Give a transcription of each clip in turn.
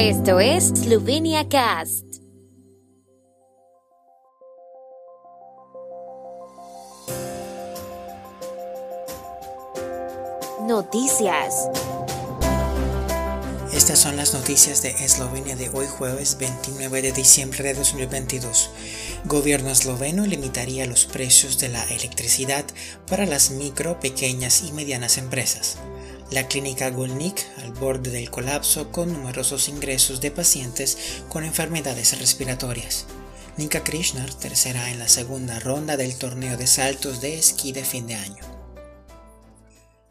Esto es Slovenia Cast. Noticias. Estas son las noticias de Eslovenia de hoy jueves 29 de diciembre de 2022. Gobierno esloveno limitaría los precios de la electricidad para las micro, pequeñas y medianas empresas. La clínica Gulnik al borde del colapso con numerosos ingresos de pacientes con enfermedades respiratorias. Nika Krishnar tercera en la segunda ronda del torneo de saltos de esquí de fin de año.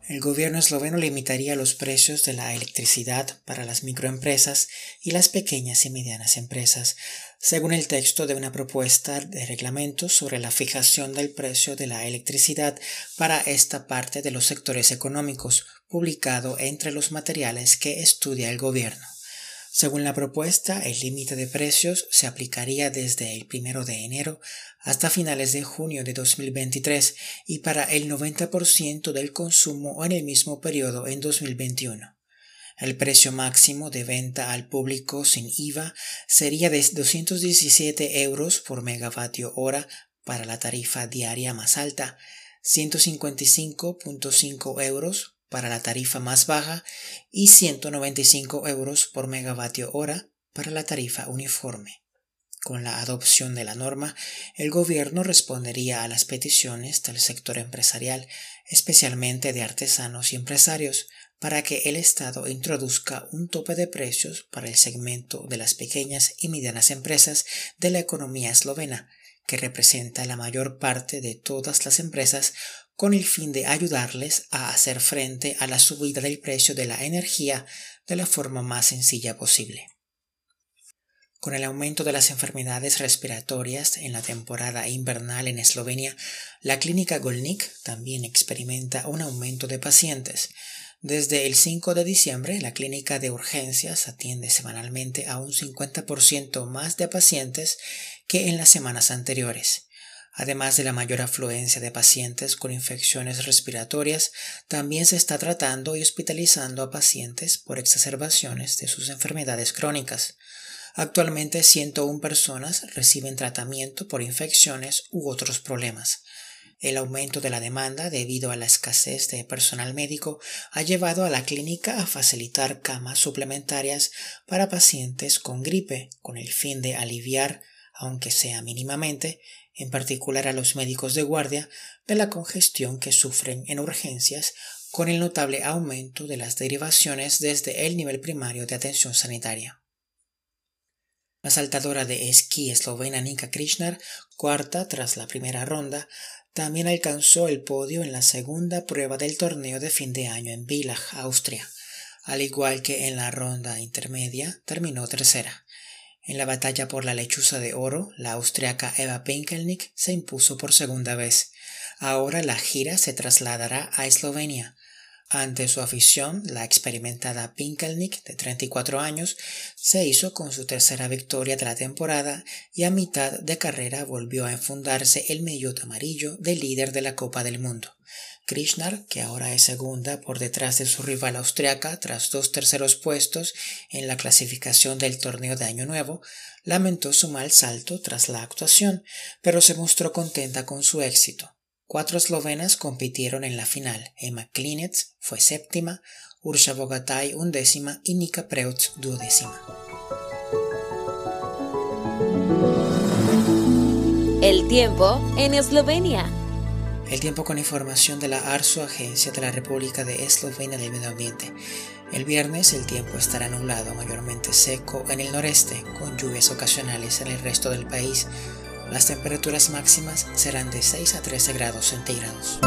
El gobierno esloveno limitaría los precios de la electricidad para las microempresas y las pequeñas y medianas empresas, según el texto de una propuesta de reglamento sobre la fijación del precio de la electricidad para esta parte de los sectores económicos, publicado entre los materiales que estudia el gobierno. Según la propuesta, el límite de precios se aplicaría desde el 1 de enero hasta finales de junio de 2023 y para el 90% del consumo en el mismo periodo en 2021. El precio máximo de venta al público sin IVA sería de 217 euros por megavatio hora para la tarifa diaria más alta, 155.5 euros para la tarifa más baja y 195 euros por megavatio hora para la tarifa uniforme. Con la adopción de la norma, el gobierno respondería a las peticiones del sector empresarial, especialmente de artesanos y empresarios, para que el Estado introduzca un tope de precios para el segmento de las pequeñas y medianas empresas de la economía eslovena, que representa la mayor parte de todas las empresas, con el fin de ayudarles a hacer frente a la subida del precio de la energía de la forma más sencilla posible. Con el aumento de las enfermedades respiratorias en la temporada invernal en Eslovenia, la clínica Golnik también experimenta un aumento de pacientes. Desde el 5 de diciembre, la clínica de urgencias atiende semanalmente a un 50% más de pacientes que en las semanas anteriores. Además de la mayor afluencia de pacientes con infecciones respiratorias, también se está tratando y hospitalizando a pacientes por exacerbaciones de sus enfermedades crónicas. Actualmente 101 personas reciben tratamiento por infecciones u otros problemas. El aumento de la demanda debido a la escasez de personal médico ha llevado a la clínica a facilitar camas suplementarias para pacientes con gripe con el fin de aliviar, aunque sea mínimamente, en particular a los médicos de guardia, de la congestión que sufren en urgencias con el notable aumento de las derivaciones desde el nivel primario de atención sanitaria. La saltadora de esquí eslovena Nika Krishnar, cuarta tras la primera ronda, también alcanzó el podio en la segunda prueba del torneo de fin de año en Villach, Austria. Al igual que en la ronda intermedia, terminó tercera. En la batalla por la lechuza de oro, la austriaca Eva Pinkelnick se impuso por segunda vez. Ahora la gira se trasladará a Eslovenia. Ante su afición, la experimentada Pinkelnick, de 34 años, se hizo con su tercera victoria de la temporada y a mitad de carrera volvió a enfundarse el mellot amarillo de líder de la Copa del Mundo. Krishnar, que ahora es segunda por detrás de su rival austriaca tras dos terceros puestos en la clasificación del torneo de Año Nuevo, lamentó su mal salto tras la actuación, pero se mostró contenta con su éxito. Cuatro eslovenas compitieron en la final. Emma Klinets fue séptima, Ursha Bogatay undécima y Nika Preutz duodécima. El tiempo en Eslovenia. El tiempo con información de la ARSO, Agencia de la República de Eslovenia del Medio Ambiente. El viernes el tiempo estará nublado, mayormente seco en el noreste, con lluvias ocasionales en el resto del país. Las temperaturas máximas serán de 6 a 13 grados centígrados.